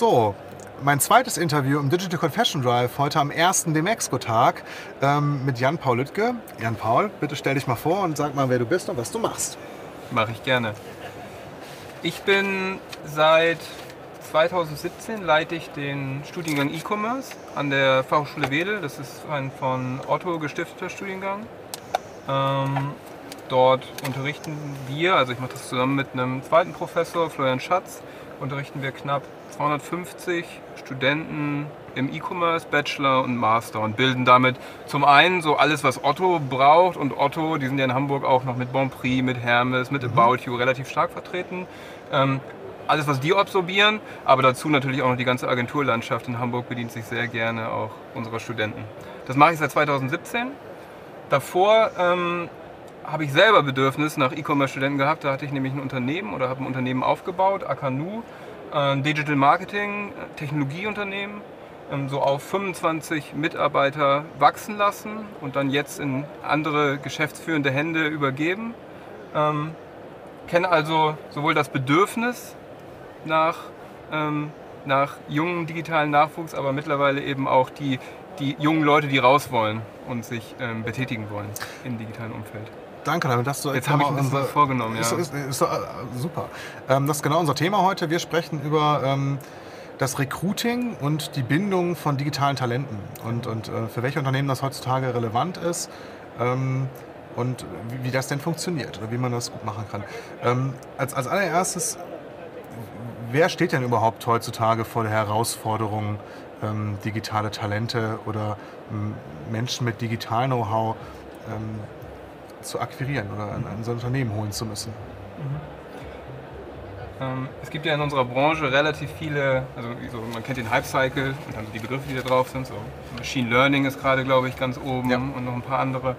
So, mein zweites Interview im Digital Confession Drive heute am ersten Demexco-Tag ähm, mit Jan-Paul Lüttke. Jan-Paul, bitte stell dich mal vor und sag mal, wer du bist und was du machst. Mache ich gerne. Ich bin seit 2017 leite ich den Studiengang E-Commerce an der Fachhochschule Wedel. Das ist ein von Otto gestifteter Studiengang. Ähm, dort unterrichten wir, also ich mache das zusammen mit einem zweiten Professor, Florian Schatz, unterrichten wir knapp 250 Studenten im E-Commerce, Bachelor und Master und bilden damit zum einen so alles, was Otto braucht und Otto, die sind ja in Hamburg auch noch mit Bonprix, mit Hermes, mit mhm. About You relativ stark vertreten. Ähm, alles, was die absorbieren, aber dazu natürlich auch noch die ganze Agenturlandschaft in Hamburg bedient sich sehr gerne auch unserer Studenten. Das mache ich seit 2017. Davor ähm, habe ich selber Bedürfnis nach E-Commerce-Studenten gehabt. Da hatte ich nämlich ein Unternehmen oder habe ein Unternehmen aufgebaut, Akanu, Digital Marketing, Technologieunternehmen, ähm, so auf 25 Mitarbeiter wachsen lassen und dann jetzt in andere geschäftsführende Hände übergeben. Ähm, kenne also sowohl das Bedürfnis nach, ähm, nach jungen digitalen Nachwuchs, aber mittlerweile eben auch die, die jungen Leute, die raus wollen und sich ähm, betätigen wollen im digitalen Umfeld. Danke, damit hast du jetzt habe ich uns unser, vorgenommen. Ja. Ist, ist, ist, ist super. Ähm, das ist genau unser Thema heute. Wir sprechen über ähm, das Recruiting und die Bindung von digitalen Talenten und, und äh, für welche Unternehmen das heutzutage relevant ist ähm, und wie, wie, das denn funktioniert oder wie man das gut machen kann. Ähm, als, als allererstes, wer steht denn überhaupt heutzutage vor der Herausforderung, ähm, digitale Talente oder ähm, Menschen mit Digital-Know-how zu akquirieren oder an, an so ein Unternehmen holen zu müssen. Mhm. Ähm, es gibt ja in unserer Branche relativ viele, also so, man kennt den Hype-Cycle und dann die Begriffe, die da drauf sind. So Machine Learning ist gerade, glaube ich, ganz oben ja. und noch ein paar andere.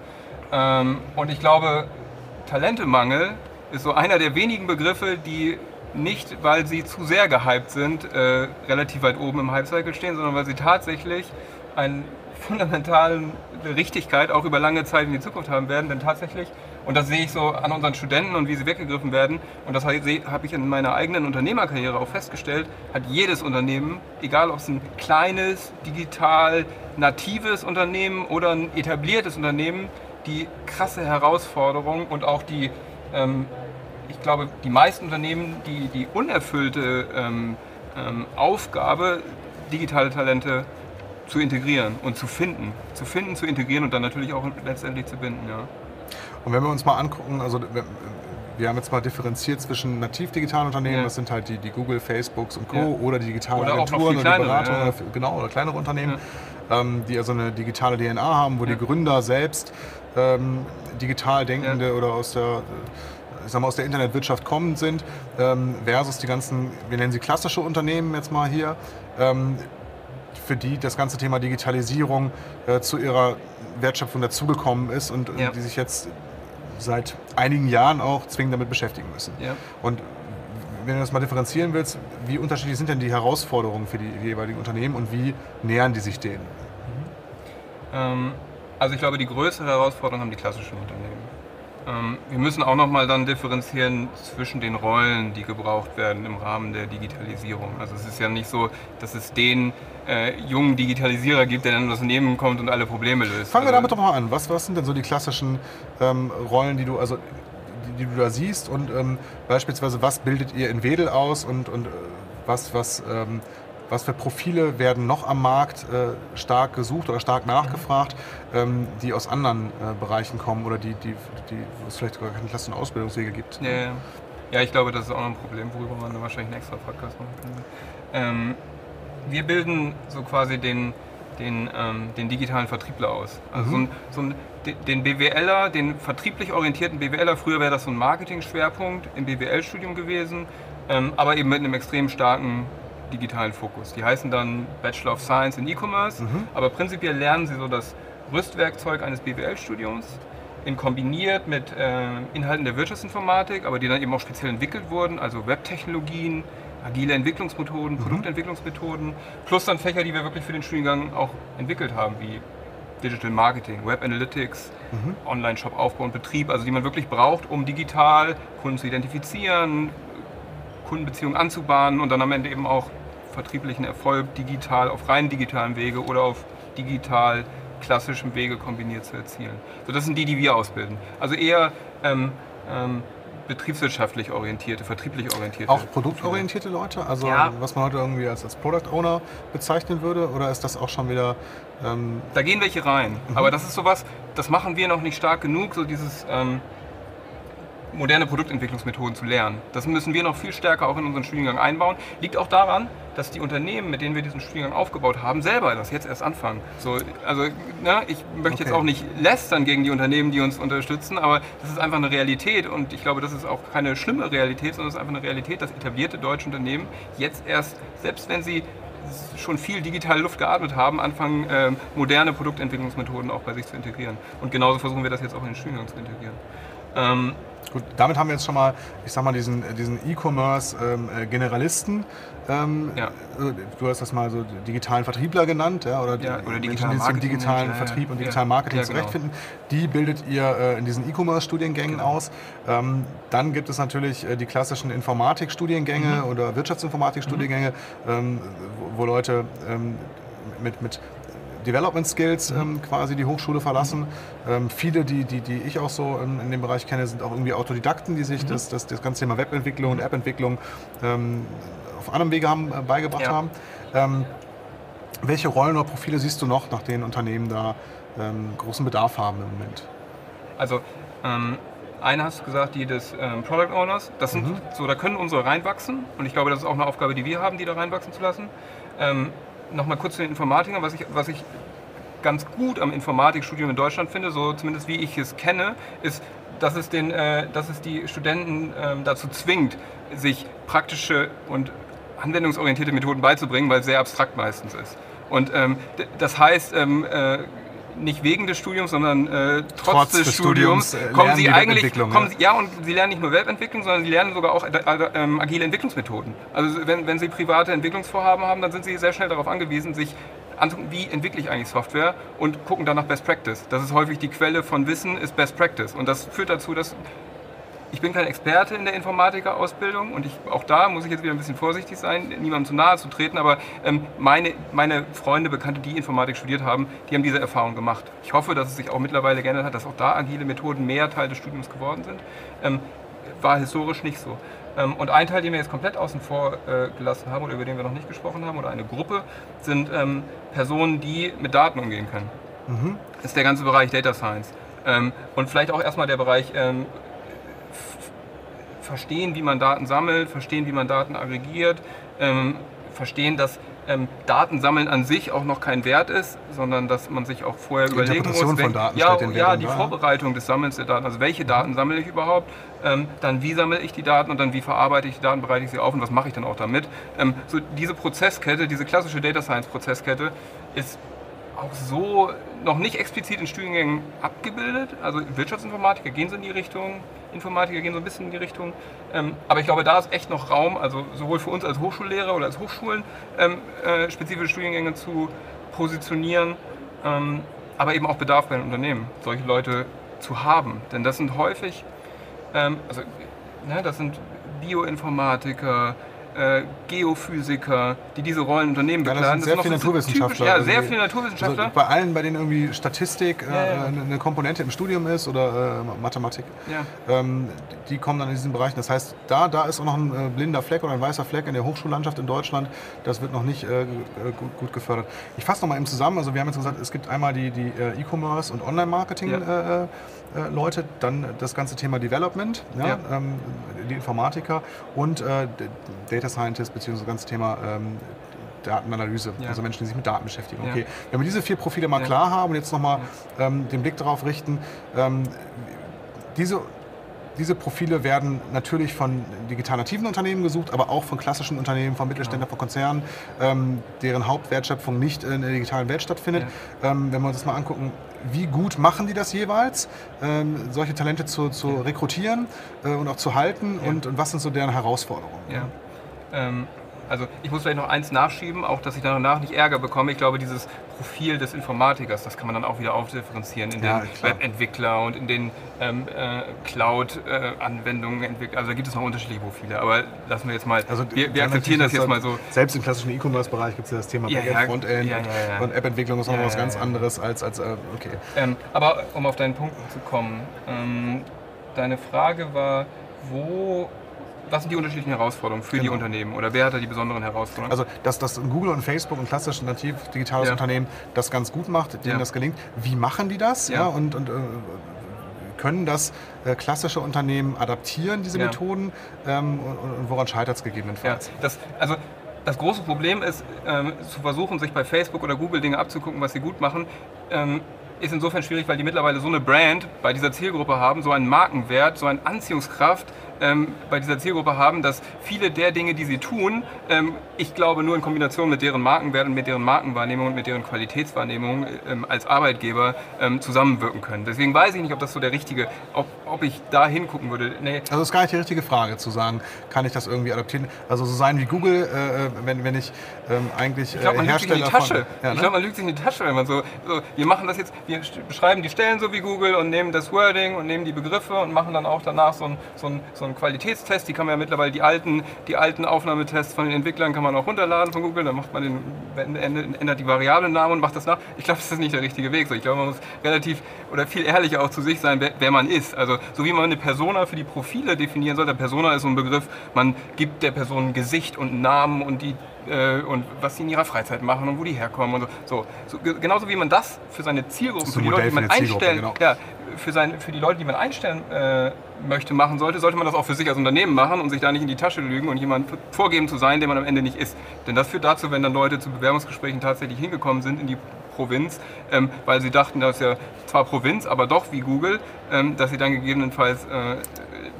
Ähm, und ich glaube, Talentemangel ist so einer der wenigen Begriffe, die nicht, weil sie zu sehr gehypt sind, äh, relativ weit oben im Hype-Cycle stehen, sondern weil sie tatsächlich einen fundamentalen Richtigkeit auch über lange Zeit in die Zukunft haben werden. Denn tatsächlich, und das sehe ich so an unseren Studenten und wie sie weggegriffen werden, und das habe ich in meiner eigenen Unternehmerkarriere auch festgestellt, hat jedes Unternehmen, egal ob es ein kleines, digital natives Unternehmen oder ein etabliertes Unternehmen, die krasse Herausforderung und auch die, ähm, ich glaube, die meisten Unternehmen, die, die unerfüllte ähm, ähm, Aufgabe, digitale Talente zu integrieren und zu finden. Zu finden, zu integrieren und dann natürlich auch letztendlich zu binden. Ja. Und wenn wir uns mal angucken, also wir haben jetzt mal differenziert zwischen nativ digitalen Unternehmen, ja. das sind halt die, die Google, Facebooks und Co. Ja. oder die digitalen oder Agenturen oder die Beratungen, ja. oder, genau, oder kleinere Unternehmen, ähm, die also eine digitale DNA haben, wo die Gründer selbst ähm, digital denkende oder aus der ich sag mal, aus der Internetwirtschaft kommend sind, ähm, versus die ganzen, wir nennen sie klassische Unternehmen jetzt mal hier, ähm, für die das ganze Thema Digitalisierung äh, zu ihrer Wertschöpfung dazugekommen ist und, ja. die sich jetzt seit einigen Jahren auch zwingend damit beschäftigen müssen. Ja. Und wenn du das mal differenzieren willst, wie unterschiedlich sind denn die Herausforderungen für die jeweiligen Unternehmen und wie nähern die sich denen? Mhm. Ähm, also ich glaube, die größere Herausforderung haben die klassischen Unternehmen. Ähm, wir müssen auch nochmal dann differenzieren zwischen den Rollen, die gebraucht werden im Rahmen der Digitalisierung. Also es ist ja nicht so, dass es den äh, jungen Digitalisierer gibt, der dann das Unternehmen kommt und alle Probleme löst. Fangen wir also damit doch mal an. Was, was sind denn so die klassischen ähm, Rollen, die du, also, die, die, du da siehst und ähm, beispielsweise was bildet ihr in Wedel aus und, und äh, was, was ähm, was für Profile werden noch am Markt äh, stark gesucht oder stark nachgefragt, ähm, die aus anderen äh, Bereichen kommen oder die, die, die, wo es vielleicht sogar keine klassischen Ausbildungswege gibt? Ja, ja. ja, ich glaube, das ist auch noch ein Problem, worüber man wahrscheinlich einen extra Podcast machen kann. Ähm, wir bilden so quasi den, den, ähm, den digitalen Vertriebler aus. Also mhm. so, ein, so ein, den BWLer, den vertrieblich orientierten BWLer, früher wäre das so ein Marketing-Schwerpunkt im BWL-Studium gewesen, ähm, aber eben mit einem extrem starken digitalen Fokus. Die heißen dann Bachelor of Science in E-Commerce, mhm. aber prinzipiell lernen sie so das Rüstwerkzeug eines BWL-Studiums in kombiniert mit äh, Inhalten der Wirtschaftsinformatik, aber die dann eben auch speziell entwickelt wurden, also Webtechnologien, agile Entwicklungsmethoden, mhm. Produktentwicklungsmethoden, plus dann Fächer, die wir wirklich für den Studiengang auch entwickelt haben, wie Digital Marketing, Web Analytics, mhm. Online-Shop-Aufbau und Betrieb, also die man wirklich braucht, um digital Kunden zu identifizieren, Kundenbeziehungen anzubahnen und dann am Ende eben auch vertrieblichen Erfolg digital, auf rein digitalen Wege oder auf digital klassischem Wege kombiniert zu erzielen. So, das sind die, die wir ausbilden. Also eher ähm, ähm, betriebswirtschaftlich orientierte, vertrieblich orientierte. Auch produktorientierte Leute? Also ja. was man heute irgendwie als, als Product Owner bezeichnen würde? Oder ist das auch schon wieder... Ähm da gehen welche rein. Mhm. Aber das ist sowas, das machen wir noch nicht stark genug, so dieses... Ähm, moderne Produktentwicklungsmethoden zu lernen. Das müssen wir noch viel stärker auch in unseren Studiengang einbauen. Liegt auch daran, dass die Unternehmen, mit denen wir diesen Studiengang aufgebaut haben, selber das jetzt erst anfangen. So, also ne, ich möchte okay. jetzt auch nicht lästern gegen die Unternehmen, die uns unterstützen, aber das ist einfach eine Realität und ich glaube, das ist auch keine schlimme Realität, sondern es ist einfach eine Realität, dass etablierte deutsche Unternehmen jetzt erst, selbst wenn sie schon viel digitale Luft geatmet haben, anfangen, äh, moderne Produktentwicklungsmethoden auch bei sich zu integrieren. Und genauso versuchen wir das jetzt auch in den Studiengang zu integrieren. Ähm, Gut, damit haben wir jetzt schon mal, ich sag mal, diesen, diesen E-Commerce-Generalisten. Ähm, ja. Äh, du hast das mal so digitalen Vertriebler genannt, ja, oder, ja, oder Menschen, die sich im digitalen ja, Vertrieb und digitalen Marketing genau. zurechtfinden. Die bildet ihr äh, in diesen E-Commerce-Studiengängen genau. aus. Ähm, dann gibt es natürlich äh, die klassischen Informatik-Studiengänge mhm. oder Wirtschaftsinformatik-Studiengänge, mhm. ähm, wo, wo, Leute ähm, mit, mit Development Skills ähm, quasi die Hochschule verlassen. Ähm, viele, die, die, die ich auch so in, in, dem Bereich kenne, sind auch irgendwie Autodidakten, die sich mhm. das, das, das ganze Thema Webentwicklung und Appentwicklung ähm, auf anderem Wege haben, äh, beigebracht ja. haben. Ähm, welche Rollen oder Profile siehst du noch, nach denen Unternehmen da ähm, großen Bedarf haben im Moment? Also ähm, eine hast du gesagt, die des ähm, Product Owners. Das sind mhm. so, da können unsere reinwachsen und ich glaube, das ist auch eine Aufgabe, die wir haben, die da reinwachsen zu lassen. Ähm, nochmal kurz zu den Informatikern, was ich, was ich ganz gut am Informatikstudium in Deutschland finde, so zumindest wie ich es kenne, ist, dass es, den, äh, dass es die Studenten äh, dazu zwingt, sich praktische und anwendungsorientierte Methoden beizubringen, weil es sehr abstrakt meistens ist. Und ähm, das heißt, ähm, äh, nicht wegen des Studiums, sondern äh, trotz, trotz, des, Studiums, Studiums äh, kommen sie eigentlich, kommen sie, ja und sie lernen nicht nur Webentwicklung, sondern sie lernen sogar auch äh, äh, agile Entwicklungsmethoden. Also wenn, wenn sie private Entwicklungsvorhaben haben, dann sind sie sehr schnell darauf angewiesen, sich anzugucken, wie entwickle ich eigentlich Software und gucken dann nach Best Practice. Das ist häufig die Quelle von Wissen, ist Best Practice. Und das führt dazu, dass ich bin kein Experte in der Informatikerausbildung und ich, auch da muss ich jetzt wieder ein bisschen vorsichtig sein, niemandem zu nahe zu treten, aber ähm, meine, meine Freunde, Bekannte, die Informatik studiert haben, die haben diese Erfahrung gemacht. Ich hoffe, dass es sich auch mittlerweile geändert hat, dass auch da agile Methoden mehr Teil des Studiums geworden sind. Ähm, war historisch nicht so. Ähm, und ein Teil, den wir jetzt komplett außen vor äh, gelassen haben oder über den wir noch nicht gesprochen haben, oder eine Gruppe, sind ähm, Personen, die mit Daten umgehen können. Mhm. Das ist der ganze Bereich Data Science. Ähm, und vielleicht auch erstmal der Bereich ähm, verstehen, wie man Daten sammelt, verstehen, wie man Daten aggregiert, ähm, verstehen, dass ähm, Datensammeln an sich auch noch kein Wert ist, sondern dass man sich auch vorher die überlegen muss, wenn, von Daten ja, ja die da. Vorbereitung des Sammelns der Daten, also welche Daten sammle ich überhaupt, ähm, dann wie sammle ich die Daten und dann wie verarbeite ich die Daten, bereite ich sie auf und was mache ich dann auch damit. Ähm, so diese Prozesskette, diese klassische Data Science Prozesskette ist auch so noch nicht explizit in Studiengängen abgebildet. Also Wirtschaftsinformatiker gehen so in die Richtung, Informatiker gehen so ein bisschen in die Richtung. Ähm, aber ich glaube, da ist echt noch Raum, also sowohl für uns als Hochschullehrer oder als Hochschulen ähm, äh, spezifische Studiengänge zu positionieren, ähm, aber eben auch Bedarf bei den Unternehmen, solche Leute zu haben. Denn das sind häufig, also ne, das sind Bioinformatiker, äh, Geophysiker, die diese Rollen Unternehmen bekleiden. Ja, das sind sehr viele Naturwissenschaftler. ja, sehr viele Naturwissenschaftler. Also bei allen, bei denen irgendwie Statistik äh, ja, ja. eine Komponente im Studium ist oder äh, Mathematik, ähm, die kommen dann in diesen Bereichen. Das heißt, da, da ist auch noch ein äh, blinder Fleck oder ein weißer Fleck in der Hochschullandschaft in Deutschland. Das wird noch nicht äh, gut, gut, gefördert. Ich fasse noch mal eben zusammen. Also wir haben jetzt gesagt, es gibt einmal die, die E-Commerce und Online-Marketing. Leute, dann das ganze Thema Development, ähm, die Informatiker und äh, Data Scientist beziehungsweise das ganze Thema ähm, Datenanalyse, ja. also Menschen, die sich mit Daten beschäftigen. Okay, wenn wir diese vier Profile mal ja. klar haben und jetzt nochmal ähm, den Blick darauf richten, ähm, diese diese Profile werden natürlich von digital nativen Unternehmen gesucht, aber auch von klassischen Unternehmen, von Mittelständlern, von Konzernen, ähm, deren Hauptwertschöpfung nicht in der digitalen Welt stattfindet. Ja. Ähm, wenn wir uns das mal angucken, wie gut machen die das jeweils, ähm, solche Talente zu, zu ja. rekrutieren äh, und auch zu halten ja. und, und, was sind so deren Herausforderungen? Ja. Ähm, also ich muss vielleicht noch eins nachschieben, auch dass ich danach nicht Ärger bekomme. Ich glaube, dieses Profil des Informatikers, das kann man dann auch wieder aufdifferenzieren in den Webentwickler und in den ähm, äh, Cloud-Anwendungen entwickelt. Also da gibt es noch unterschiedliche Profile, aber lassen wir jetzt mal, also, wir, wir akzeptieren das jetzt mal so. Selbst im klassischen E-Commerce-Bereich gibt es ja das Thema Backend, ja, Frontend ja, ja, und App-Entwicklung ist noch was ganz anderes als, als äh, okay. Ähm, aber um auf deinen Punkt zu kommen, ähm, deine Frage war, wo was sind die unterschiedlichen Herausforderungen für genau. die Unternehmen oder wer hat da die besonderen Herausforderungen? Also, dass, dass Google und Facebook, ein klassisches nativ digitales ja. Unternehmen, das ganz gut macht, denen ja. das gelingt. Wie machen die das? Ja. und, und äh, können das äh, klassische Unternehmen adaptieren, diese Methoden? Ähm, und, und, woran scheitert es gegebenenfalls? Das, also das große Problem ist, ähm, zu versuchen, sich bei Facebook oder Google Dinge abzugucken, was sie gut machen. Ähm, ist insofern schwierig, weil die mittlerweile so eine Brand bei dieser Zielgruppe haben, so einen Markenwert, so eine Anziehungskraft, ähm, bei dieser Zielgruppe haben, dass viele der Dinge, die sie tun, ähm, ich glaube, nur in Kombination mit deren Markenwert und mit deren Markenwahrnehmung und mit deren Qualitätswahrnehmung ähm, als Arbeitgeber ähm, zusammenwirken können. Deswegen weiß ich nicht, ob das so der richtige, ob, ob ich da hingucken würde. Nee. Also das ist gar nicht die richtige Frage zu sagen, kann ich das irgendwie adaptieren? Also so sein wie Google, äh, äh wenn, wenn ich ähm, eigentlich ich glaub, man Hersteller lügt sich in die Tasche. Von, ja, ne? Ich glaube, man lügt sich in die Tasche, wenn man so, so, wir machen das jetzt, wir beschreiben die Stellen so wie Google und nehmen das Wording und nehmen die Begriffe und machen dann auch danach so ein, so ein, so ein einen Qualitätstest, die kann man ja mittlerweile, die alten, die alten Aufnahmetests von den Entwicklern kann man auch runterladen von Google, dann macht man den, ändert die Variablennamen und macht das nach. Ich glaube, das ist nicht der richtige Weg. ich glaube, man muss relativ oder viel ehrlicher auch zu sich sein, wer, wer man ist. Also so wie man eine Persona für die Profile definieren soll, der Persona ist so ein Begriff, man gibt der Person ein Gesicht und einen Namen und die äh, und was sie in ihrer Freizeit machen und wo die herkommen und so. so, so genauso wie man das für seine Zielgruppe, für die Leute, die man einstellen, genau. ja, für, sein, für die Leute, die man einstellen äh, möchte, machen sollte, sollte man das auch für sich als Unternehmen machen und sich da nicht in die Tasche lügen und jemand vorgeben zu sein, der man am Ende nicht ist. Denn das führt dazu, wenn dann Leute zu Bewerbungsgesprächen tatsächlich hingekommen sind in die Provinz, ähm, weil sie dachten, das ist ja zwar Provinz, aber doch wie Google, ähm, dass sie dann gegebenenfalls äh,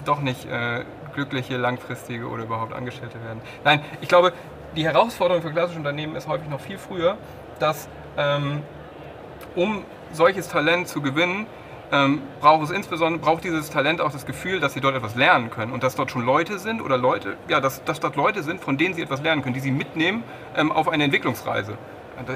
doch nicht äh, glückliche, langfristige oder überhaupt Angestellte werden. Nein, ich glaube, die Herausforderung für klassische Unternehmen ist häufig noch viel früher, dass ähm, um solches Talent zu gewinnen, ähm, braucht es insbesondere braucht dieses Talent auch das Gefühl, dass sie dort etwas lernen können und dass dort schon Leute sind oder Leute, ja, dass, dass dort Leute sind, von denen sie etwas lernen können, die sie mitnehmen ähm, auf eine Entwicklungsreise.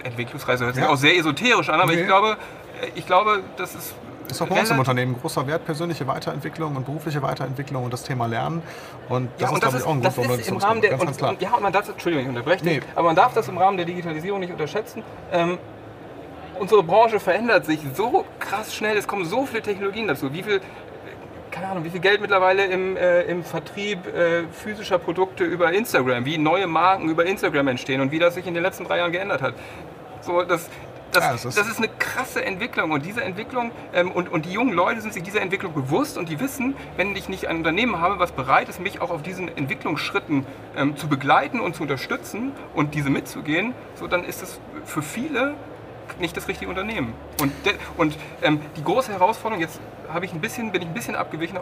Entwicklungsreise hört sich ja. auch sehr esoterisch an, aber okay. ich glaube, äh, ich glaube, das ist ist auch bei uns im Unternehmen großer Wert, persönliche Weiterentwicklung und berufliche Weiterentwicklung und das Thema Lernen. Und das ja, und ist, glaube ich, auch ein Grund, warum das im Rahmen der, ganz, und, ganz klar. Und, ja, man darf, Entschuldigung, ich unterbreche nee. aber man darf das im Rahmen der Digitalisierung nicht unterschätzen. Ähm, unsere Branche verändert sich so krass schnell, es kommen so viele Technologien dazu. Wie viel, keine Ahnung, wie viel Geld mittlerweile im, äh, im Vertrieb äh, physischer Produkte über Instagram, wie neue Marken über Instagram entstehen und wie das sich in den letzten drei Jahren geändert hat. So, das, das, ja, das, ist das, ist eine krasse Entwicklung und diese Entwicklung ähm, und, und die jungen Leute sind sich dieser Entwicklung bewusst und die wissen, wenn ich nicht ein Unternehmen habe, was bereit ist, mich auch auf diesen Entwicklungsschritten ähm, zu begleiten und zu unterstützen und diese mitzugehen, so dann ist es für viele nicht das richtige Unternehmen. Und, und ähm, die große Herausforderung, jetzt ich ein bisschen, bin ich ein bisschen abgewichen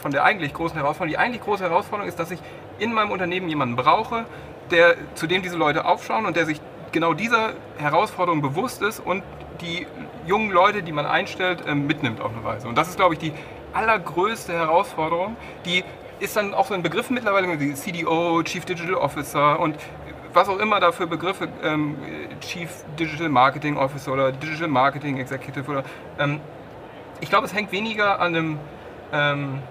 von der eigentlich großen Herausforderung. Die eigentlich große Herausforderung ist, dass ich in meinem Unternehmen jemanden brauche, der, zu dem diese Leute aufschauen und der sich genau dieser Herausforderung bewusst ist und die jungen Leute, die man einstellt, ähm, mitnimmt auf eine Weise. Und das ist, glaube ich, die allergrößte Herausforderung, die ist dann auch so ein Begriff mittlerweile, wie CDO, Chief Digital Officer und was auch immer da für Begriffe, ähm, Chief Digital Marketing Officer oder Digital Marketing Executive oder ähm, ich glaube, es hängt weniger an einem ähm,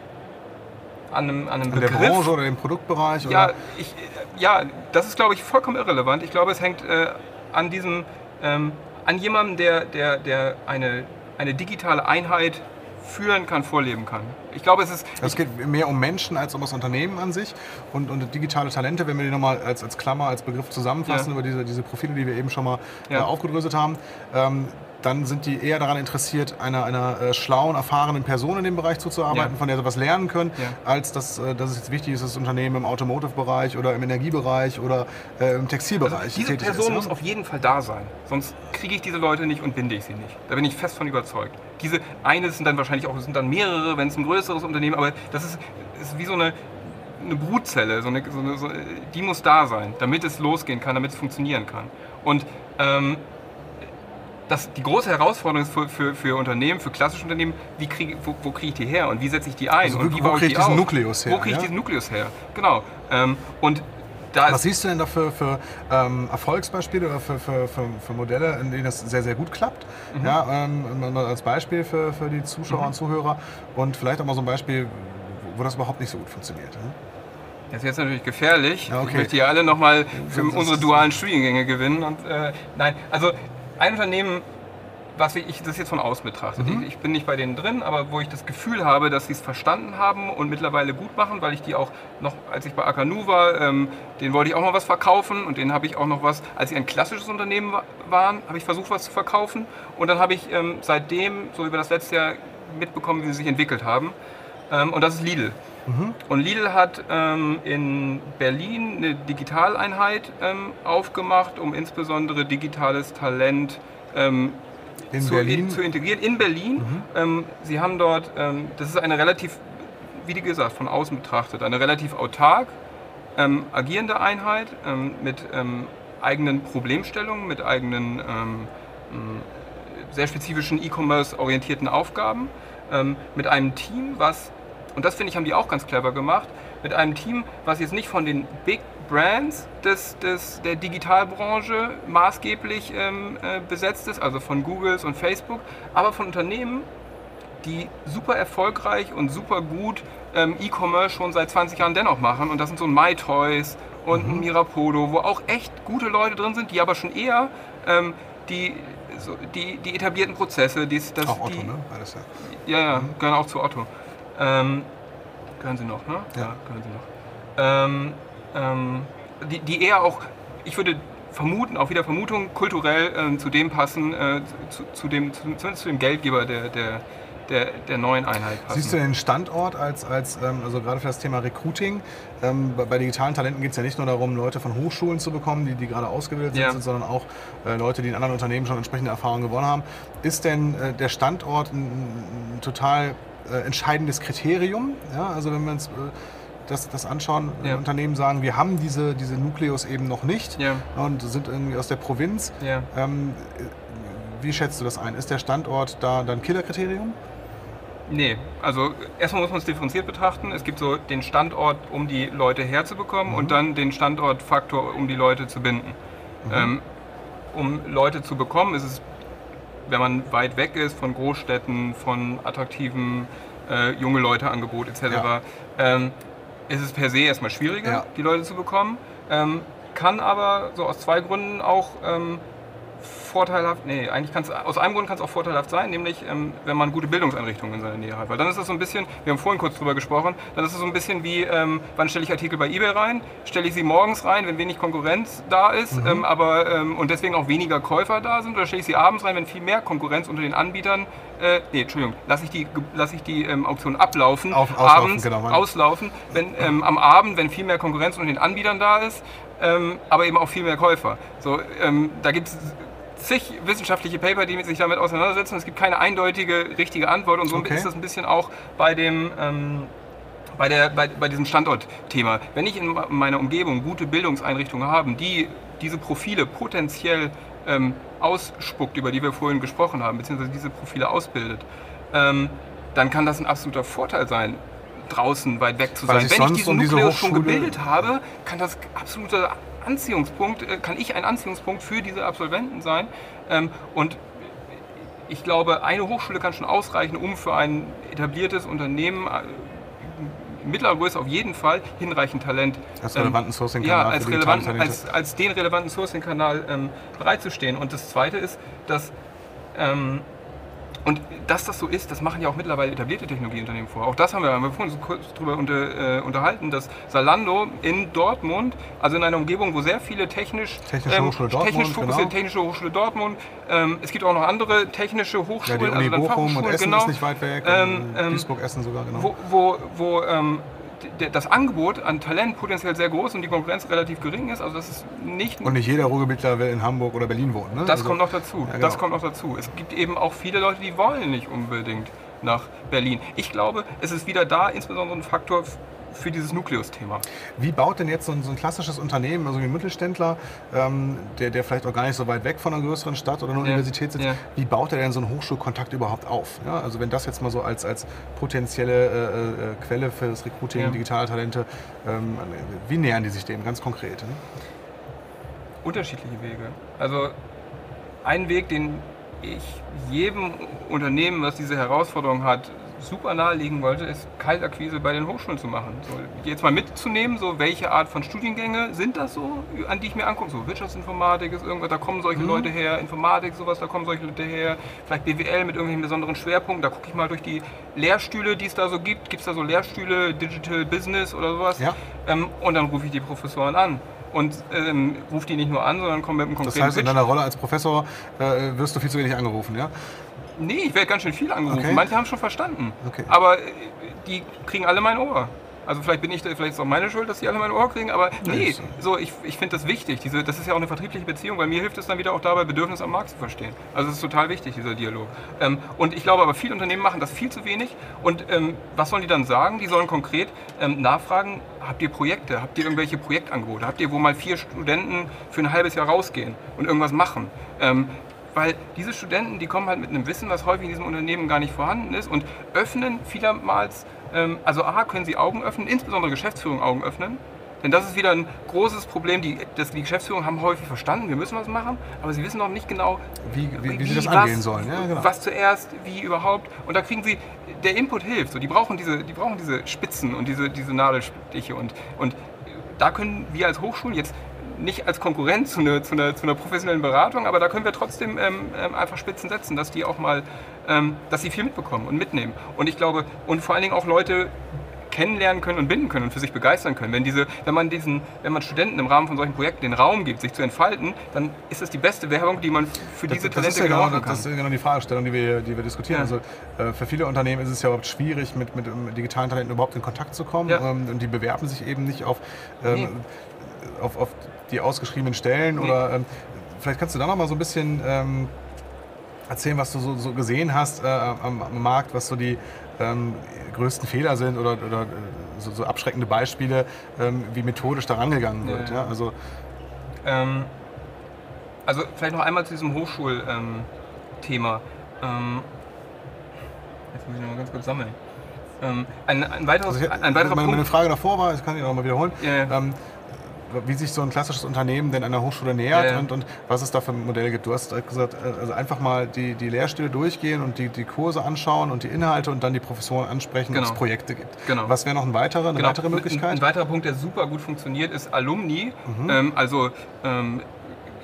an einem, an einem an Begriff. der Branche oder dem Produktbereich? Ja, oder? Ich, ja, das ist, glaube ich, vollkommen irrelevant. Ich glaube, es hängt äh, an diesem, ähm, an jemandem, der, der, der eine, eine digitale Einheit führen kann, vorleben kann. Ich glaube, es ist. Es geht mehr um Menschen als um das Unternehmen an sich und, und digitale Talente, wenn wir die nochmal als, als Klammer, als Begriff zusammenfassen, ja. über diese, diese Profile, die wir eben schon mal ja. äh, aufgedröselt haben. Ähm, dann sind die eher daran interessiert, einer, einer äh, schlauen, erfahrenen Person in dem Bereich zuzuarbeiten, ja. von der sie was lernen können, ja. als dass, äh, dass es jetzt wichtig ist, dass das Unternehmen im Automotive-Bereich oder im Energiebereich oder äh, im Textilbereich also diese Person ist, muss auf jeden Fall da sein, sonst kriege ich diese Leute nicht und binde ich sie nicht. Da bin ich fest von überzeugt. Diese eine sind dann wahrscheinlich auch sind dann mehrere, wenn es ein größeres Unternehmen, aber das ist, ist wie so eine eine Brutzelle, so eine, so eine, so, die muss da sein, damit es losgehen kann, damit es funktionieren kann. Und ähm, das, die große Herausforderung ist für, für, für Unternehmen, für klassische Unternehmen, wie krieg, wo, wo kriege ich die her und wie setze ich die ein also und wie baue ich die Nukleus her? Wo kriege ich ja? diesen Nukleus her? Genau. Ähm, und Was siehst du denn da für, für ähm, Erfolgsbeispiele oder für, für, für, Modelle, in denen das sehr, sehr gut klappt? Mhm. Ja, ähm, als Beispiel für, für die Zuschauer mhm. und Zuhörer und vielleicht auch mal so ein Beispiel, wo das überhaupt nicht so gut funktioniert. Ne? Das ist jetzt natürlich gefährlich. Okay. Ich möchte ja alle nochmal für unsere dualen Studiengänge gewinnen. Und, äh, nein, also ein Unternehmen was ich das jetzt von außen betrachte. Mhm. Ich bin nicht bei denen drin, aber wo ich das Gefühl habe, dass sie es verstanden haben und mittlerweile gut machen, weil ich die auch noch, als ich bei Akanu war, ähm, den wollte ich auch noch was verkaufen und den habe ich auch noch was, als sie ein klassisches Unternehmen waren, habe ich versucht, was zu verkaufen und dann habe ich ähm, seitdem, so über das letzte Jahr, mitbekommen, wie sie sich entwickelt haben. Ähm, und das ist Lidl. Mhm. Und Lidl hat ähm, in Berlin eine Digitaleinheit ähm, aufgemacht, um insbesondere digitales Talent ähm, in zu, Berlin? zu integrieren. In Berlin. Mhm. Ähm, Sie haben dort, ähm, das ist eine relativ, wie gesagt, von außen betrachtet, eine relativ autark ähm, agierende Einheit ähm, mit ähm, eigenen Problemstellungen, mit eigenen ähm, sehr spezifischen E-Commerce-orientierten Aufgaben, mit einem Team, was, und das finde ich, haben die auch ganz clever gemacht, mit einem Team, was jetzt nicht von den Big Brands des, des, der Digitalbranche maßgeblich ähm, äh, besetzt ist, also von Googles und Facebook, aber von Unternehmen, die super erfolgreich und super gut ähm, E-Commerce schon seit 20 Jahren dennoch machen. Und das sind so ein MyToys und mhm. ein Mirapodo, wo auch echt gute Leute drin sind, die aber schon eher ähm, die, so, die, die etablierten Prozesse, die, das, auch Otto, die, ne? Alles ja. Ja, ja, mhm. gehören auch zu Otto. Ähm, gehören sie noch, ne? Ja, ja gehören sie noch. Ähm, ähm, die, die eher auch, ich würde vermuten, auch wieder Vermutung, kulturell äh, zu dem passen, äh, zu, zu, dem, zu, zu, dem Geldgeber der, der, der, der neuen Einheit passen. Siehst du den Standort als, als ähm, also gerade für das Thema Recruiting? Ähm, bei, bei, digitalen Talenten geht es ja nicht nur darum, Leute von Hochschulen zu bekommen, die, die gerade ausgebildet ja. sind, sondern auch äh, Leute, die in anderen Unternehmen schon entsprechende Erfahrungen gewonnen haben. Ist denn äh, der Standort ein, ein total äh, entscheidendes Kriterium? Ja, also wenn man es äh, das, das anschauen. Ja. Unternehmen sagen, wir haben diese, diese Nukleus eben noch nicht ja. und sind irgendwie aus der Provinz. Ja. Ähm, wie schätzt du das ein? Ist der Standort da dann Killerkriterium? Nee, also erstmal muss man es differenziert betrachten. Es gibt so den Standort, um die Leute herzubekommen mhm. und dann den Standortfaktor, um die Leute zu binden. Mhm. Ähm, um Leute zu bekommen, ist es, wenn man weit weg ist von Großstädten, von attraktiven äh, junge Leute Angebot etc., ja. ähm, ist es per se erstmal schwieriger, ja. die Leute zu bekommen. Ähm, kann aber so aus zwei Gründen auch ähm, vorteilhaft, nee, eigentlich kann es, aus einem Grund kann es auch vorteilhaft sein, nämlich ähm, wenn man gute Bildungseinrichtungen in seiner Nähe hat. Weil dann ist das so ein bisschen, wir haben vorhin kurz drüber gesprochen, dann ist es so ein bisschen wie, ähm, wann stelle ich Artikel bei eBay rein? Stelle ich sie morgens rein, wenn wenig Konkurrenz da ist, mhm. ähm, aber ähm, und deswegen auch weniger Käufer da sind, oder stelle ich sie abends rein, wenn viel mehr Konkurrenz unter den Anbietern äh, nee, Entschuldigung, lasse ich die, lass ich die ähm, Auktion ablaufen, Auf, auslaufen, abends genau, auslaufen, wenn, ähm, am Abend, wenn viel mehr Konkurrenz unter den Anbietern da ist, ähm, aber eben auch viel mehr Käufer. So, ähm, da gibt es zig wissenschaftliche Paper, die sich damit auseinandersetzen. Es gibt keine eindeutige richtige Antwort und so okay. ist das ein bisschen auch bei dem ähm, bei, der, bei, bei diesem Standortthema. Wenn ich in meiner Umgebung gute Bildungseinrichtungen habe, die diese Profile potenziell ähm, ausspuckt, über die wir vorhin gesprochen haben, beziehungsweise diese Profile ausbildet, ähm, dann kann das ein absoluter Vorteil sein, draußen weit weg zu sein. Wenn ich diesen um Nukleus schon gebildet habe, kann das absoluter Anziehungspunkt, äh, kann ich ein Anziehungspunkt für diese Absolventen sein. Ähm, und ich glaube, eine Hochschule kann schon ausreichen, um für ein etabliertes Unternehmen äh, mittlerer Größe auf jeden Fall hinreichend Talent. Als ähm, relevanten Sourcing-Kanal. Ja, als, relevanten, als, als, den relevanten Sourcing-Kanal ähm, bereitzustehen. Und das Zweite ist, dass ähm, und dass das so ist, das machen ja auch mittlerweile etablierte Technologieunternehmen vor. Auch das haben wir, haben wir vorhin kurz darüber unter, äh, unterhalten, dass Salando in Dortmund, also in einer Umgebung, wo sehr viele technisch, technische ähm, Hochschule Dortmund, technisch fokussierte genau. technische Hochschule Dortmund, ähm, es gibt auch noch andere technische Hochschulen, ja, die Uni also Bochum und Essen genau, ist nicht weit weg, ähm, ähm Duisburg, Essen sogar, genau. Wo, wo, wo ähm, das Angebot an Talent potenziell sehr groß und die Konkurrenz relativ gering ist. Also das ist nicht und nicht jeder Ruhrgebietler will in Hamburg oder Berlin wohnen. Ne? Das also, kommt noch dazu. Ja, genau. Das kommt noch dazu. Es gibt eben auch viele Leute, die wollen nicht unbedingt nach Berlin. Ich glaube, es ist wieder da insbesondere ein Faktor für dieses Nukleus-Thema. Wie baut denn jetzt so ein, so ein, klassisches Unternehmen, also wie ein Mittelständler, ähm, der, der vielleicht auch gar nicht so weit weg von einer größeren Stadt oder einer ja. Universität sitzt, ja. wie baut er denn so einen Hochschulkontakt überhaupt auf? Ja, also wenn das jetzt mal so als, als potenzielle äh, äh, Quelle für das Recruiting ja. digitaler Talente, ähm, wie nähern die sich dem ganz konkret? Ne? Unterschiedliche Wege. Also ein Weg, den ich jedem Unternehmen, was diese Herausforderung hat, super naheliegen wollte, ist Kaltakquise bei den Hochschulen zu machen. So, jetzt mal mitzunehmen, so welche Art von Studiengänge sind das so, an die ich mir angucke. So Wirtschaftsinformatik ist irgendwas, da kommen solche mhm. Leute her, Informatik, sowas, da kommen solche Leute her, vielleicht BWL mit irgendwelchen besonderen Schwerpunkten. Da gucke ich mal durch die Lehrstühle, die es da so gibt. Gibt es da so Lehrstühle, Digital Business oder sowas? Ja. Ähm, und dann rufe ich die Professoren an und ähm, ruft die nicht nur an, sondern kommt mit einem konkreten Das heißt, in deiner Rolle als Professor äh, wirst du viel zu wenig angerufen, ja? Nee, ich werde ganz schön viel angerufen. Okay. Manche haben schon verstanden. Okay. Aber äh, die kriegen alle mein Ohr. Also vielleicht bin ich vielleicht ist es auch meine Schuld, dass die alle mein Ohr kriegen, aber nee, so ich, ich finde das wichtig. Diese, das ist ja auch eine vertriebliche Beziehung, weil mir hilft es dann wieder auch dabei, Bedürfnis am Markt zu verstehen. Also es ist total wichtig, dieser Dialog. Ähm, und ich glaube aber, viele Unternehmen machen das viel zu wenig. Und ähm, was sollen die dann sagen? Die sollen konkret ähm, nachfragen, habt ihr Projekte, habt ihr irgendwelche Projektangebote, habt ihr, wo mal vier Studenten für ein halbes Jahr rausgehen und irgendwas machen? Weil diese Studenten, die kommen halt mit einem Wissen, was häufig in diesem Unternehmen gar nicht vorhanden ist und öffnen vielermals, ähm, also A, können sie Augen öffnen, insbesondere Geschäftsführung Augen öffnen. Denn das ist wieder ein großes Problem. Die, das, die Geschäftsführung haben häufig verstanden, wir müssen was machen, aber sie wissen noch nicht genau, wie, wie, wie, wie sie das was, angehen sollen. Ja, genau. Was zuerst, wie überhaupt. Und da kriegen sie, der Input hilft. So, die, brauchen diese, die brauchen diese Spitzen und diese, diese Nadelstiche. Und, und da können wir als Hochschulen jetzt nicht als Konkurrent zu einer, zu, einer, zu einer professionellen Beratung, aber da können wir trotzdem ähm, ähm, einfach Spitzen setzen, dass die auch mal, ähm, dass sie viel mitbekommen und mitnehmen. Und ich glaube, und vor allen Dingen auch Leute kennenlernen können und binden können und für sich begeistern können. Wenn, diese, wenn, man diesen, wenn man Studenten im Rahmen von solchen Projekten den Raum gibt, sich zu entfalten, dann ist das die beste Werbung, die man für diese das, Talente das ist ja genau, kann. Das ist genau die Fragestellung, die wir, die wir diskutieren. Ja. Also, äh, für viele Unternehmen ist es ja überhaupt schwierig, mit, mit, mit digitalen Talenten überhaupt in Kontakt zu kommen. Ja. Ähm, und die bewerben sich eben nicht auf, ähm, nee. auf, auf die ausgeschriebenen Stellen? Oder ähm, vielleicht kannst du da noch mal so ein bisschen ähm, erzählen, was du so, so gesehen hast äh, am, am, Markt, was so die ähm, größten Fehler sind oder, oder äh, so, so, abschreckende Beispiele, ähm, wie methodisch da rangegangen wird. Ja. ja? Also, ähm, also vielleicht noch einmal zu diesem Hochschulthema. Ähm, jetzt muss ich noch mal ganz kurz sammeln. ein, ein, weiteres, also ich, ein weiterer meine, Punkt. Meine Frage davor war, das kann ich auch mal wiederholen. Ja, ja wie sich so ein klassisches Unternehmen denn einer Hochschule nähert ja. Und, und was es da für ein Modell gibt. Du hast gesagt, also einfach mal die, die Lehrstühle durchgehen und die, die Kurse anschauen und die Inhalte und dann die Professoren ansprechen, genau. ob es Projekte gibt. Genau. Was wäre noch ein weiterer, eine genau. weitere Möglichkeit? Ein, ein, weiterer Punkt, der super gut funktioniert, ist Alumni. Mhm. Ähm, also ähm,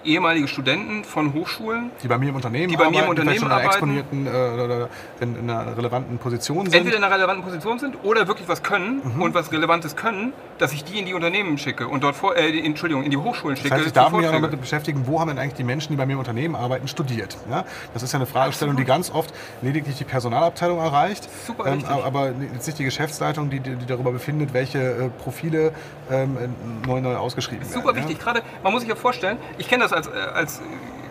ehemalige Studenten von Hochschulen. Die bei mir im Unternehmen die bei mir im Unternehmen in einer exponierten äh, oder in, in, einer relevanten Position sind. Entweder in einer relevanten Position sind oder wirklich was können mhm. und was Relevantes können, dass ich die in die Unternehmen schicke und dort vor, äh, Entschuldigung, in die Hochschulen schicke. Das heißt, ich darf mich auch damit beschäftigen, wo haben denn eigentlich die Menschen, die bei mir im Unternehmen arbeiten, studiert. Ja? Das ist ja eine Fragestellung, Absolut. die ganz oft lediglich die Personalabteilung erreicht, Super ähm, aber jetzt nicht die Geschäftsleitung, die, die darüber befindet, welche äh, Profile ähm, neu, neu ausgeschrieben Super werden. Super wichtig, ja? gerade, man muss sich ja vorstellen, ich kenne das als, als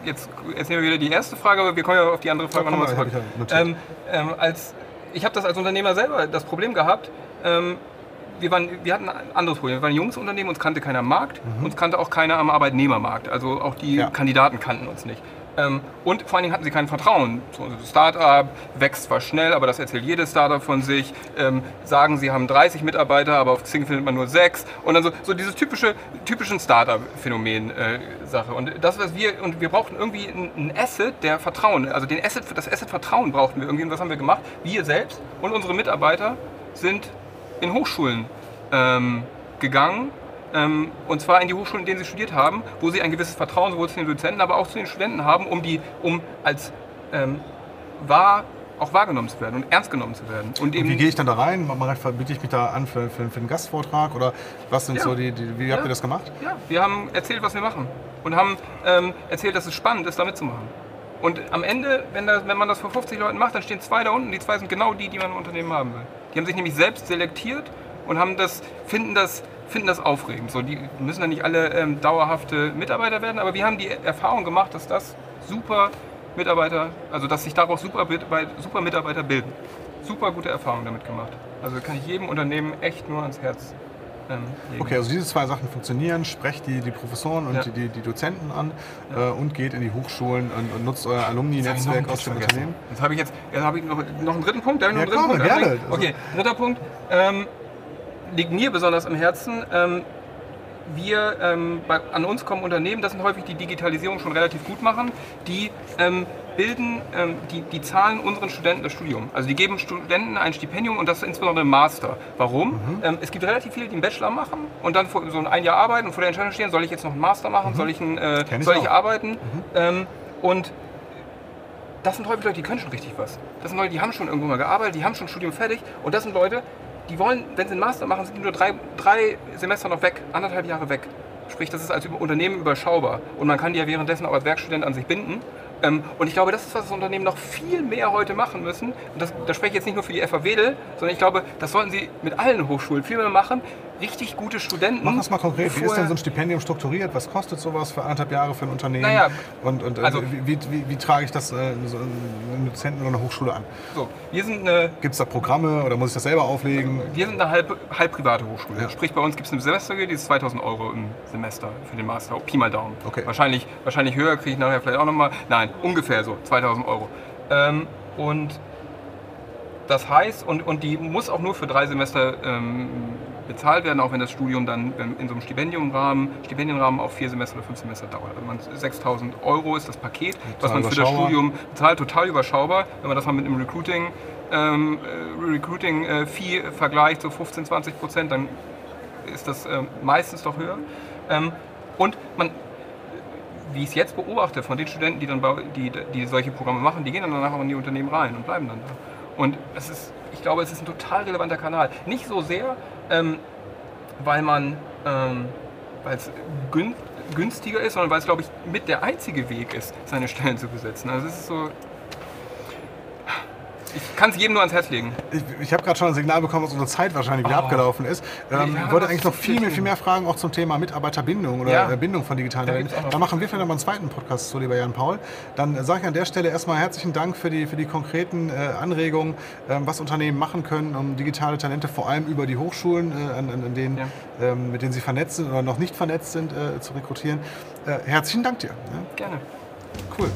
jetzt, nehmen wir wieder die erste Frage, aber wir kommen ja auf die andere Frage nochmal zurück. Ja ähm, ähm, als, ich habe das als Unternehmer selber das Problem gehabt, ähm, wir, waren, wir hatten ein anderes Problem. Wir waren ein junges Unternehmen, uns kannte keiner am Markt, mhm. uns kannte auch keiner am Arbeitnehmermarkt. Also auch die ja. Kandidaten kannten uns nicht. Ähm, und vor allen Dingen hatten sie kein Vertrauen. So Startup wächst zwar schnell, aber das erzählt jedes Startup von sich. Ähm, sagen, sie haben 30 Mitarbeiter, aber auf Xing findet man nur sechs. Und dann so, so dieses typische typischen Startup-Phänomen-Sache. Äh, und das, was wir, und wir brauchten irgendwie ein Asset, der Vertrauen, also den Asset, das Asset Vertrauen brauchten wir irgendwie. Und was haben wir gemacht? Wir selbst und unsere Mitarbeiter sind in Hochschulen ähm, gegangen und zwar in die Hochschulen, in denen sie studiert haben, wo sie ein gewisses Vertrauen sowohl zu den Dozenten, aber auch zu den Studenten haben, um, die, um als ähm, wahr auch wahrgenommen zu werden und ernst genommen zu werden. Und, und wie gehe ich dann da rein? Biete ich mich da an für, für, für einen Gastvortrag oder was sind ja. so die, die wie ja. habt ihr das gemacht? Ja, wir haben erzählt, was wir machen und haben ähm, erzählt, dass es spannend ist, da mitzumachen. Und am Ende, wenn, das, wenn man das vor 50 Leuten macht, dann stehen zwei da unten, die zwei sind genau die, die man im Unternehmen haben will. Die haben sich nämlich selbst selektiert und haben das, finden das finden das aufregend. So, die müssen ja nicht alle ähm, dauerhafte Mitarbeiter werden, aber wir haben die Erfahrung gemacht, dass das super Mitarbeiter, also dass sich daraus super, super Mitarbeiter bilden. super gute Erfahrungen damit gemacht. Also kann ich jedem Unternehmen echt nur ans Herz ähm, okay, also diese zwei Sachen funktionieren. Sprecht die, die Professoren und ja. die, die Dozenten an ja. äh, und geht in die Hochschulen und, und nutzt euer Alumni-Netzwerk aus dem Unternehmen. Jetzt habe ich jetzt, jetzt habe ich noch, noch einen dritten Punkt. Noch einen dritten Punkt gerne. Okay, dritter Punkt. Ähm, liegt mir besonders am Herzen. Ähm, wir, ähm, bei, an uns kommen Unternehmen, das sind häufig die Digitalisierung schon relativ gut machen, die ähm, bilden, ähm, die, die zahlen unseren Studenten das Studium. Also die geben Studenten ein Stipendium und das insbesondere im Master. Warum? Mhm. Ähm, es gibt relativ viele, die einen Bachelor machen und dann so ein Jahr arbeiten und vor der Entscheidung stehen, soll ich jetzt noch einen Master machen, mhm. soll ich, einen, äh, soll ich arbeiten? Mhm. Ähm, und das sind häufig Leute, die können schon richtig was. Das sind Leute, die haben schon irgendwo mal gearbeitet, die haben schon ein Studium fertig und das sind Leute, die wollen, wenn sie einen Master machen, sind die nur drei, drei Semester noch weg, anderthalb Jahre weg. Sprich, das ist als Unternehmen überschaubar und man kann die ja währenddessen auch als Werkstudent an sich binden ähm, und ich glaube, das ist, was das Unternehmen noch viel mehr heute machen müssen. Und das, das spreche ich jetzt nicht nur für die FAW Wedel, sondern ich glaube, das sollten sie mit allen Hochschulen viel mehr machen. Richtig gute Studenten. Mach das mal konkret. Wie ist denn so ein Stipendium strukturiert? Was kostet sowas für anderthalb Jahre für ein Unternehmen? Naja, und, und äh, also, wie, wie, wie, trage ich das äh, so einem Dozenten oder einer Hochschule an? So, wir sind eine. Gibt es da Programme oder muss ich das selber auflegen? Wir sind eine halb, halb private Hochschule. Ja. Sprich, bei uns gibt es eine Semestergebühr, die ist 2000 Euro im Semester für den Master. Pi mal Daumen. Okay. Wahrscheinlich, wahrscheinlich höher kriege ich nachher vielleicht auch nochmal. Nein, ungefähr so, 2000 Euro. Ähm, und das heißt, und, und die muss auch nur für drei Semester ähm, bezahlt werden, auch wenn das Studium dann in so einem Stipendiumrahmen, Stipendienrahmen auf vier Semester oder fünf Semester dauert. Also 6000 Euro ist das Paket, was man für das Studium bezahlt, total überschaubar. Wenn man das mal mit einem Recruiting, ähm, äh, Recruiting-Fee äh, vergleicht, so 15, 20 Prozent, dann ist das äh, meistens doch höher. Ähm, und man, wie ich es jetzt beobachte, von den Studenten, die, dann die, die solche Programme machen, die gehen dann danach auch in die Unternehmen rein und bleiben dann da. Und es ist, ich glaube, es ist ein total relevanter Kanal. Nicht so sehr, ähm, weil man, ähm, es gün günstiger ist, sondern weil es, glaube ich, mit der einzige Weg ist, seine Stellen zu besetzen. Also es ist so, ich kann es jedem nur ans Herz legen. Ich, ich habe gerade schon ein Signal bekommen, dass unsere Zeit wahrscheinlich wieder oh. abgelaufen ist. Ähm, ich wollte eigentlich noch viel mehr, viel mehr Fragen auch zum Thema Mitarbeiterbindung oder ja. Äh, Bindung von digitalen da Talenten. Da machen wir vielleicht noch mal einen zweiten Podcast zu, lieber Jan Paul. Dann sage ich an der Stelle erstmal herzlichen Dank für die, für die konkreten äh, Anregungen, äh, was Unternehmen machen können, um digitale Talente vor allem über die Hochschulen, äh, an, an denen, ja. ähm, mit denen sie vernetzt sind oder noch nicht vernetzt sind, äh, zu rekrutieren. Äh, herzlichen Dank dir. Ja? Gerne. Cool.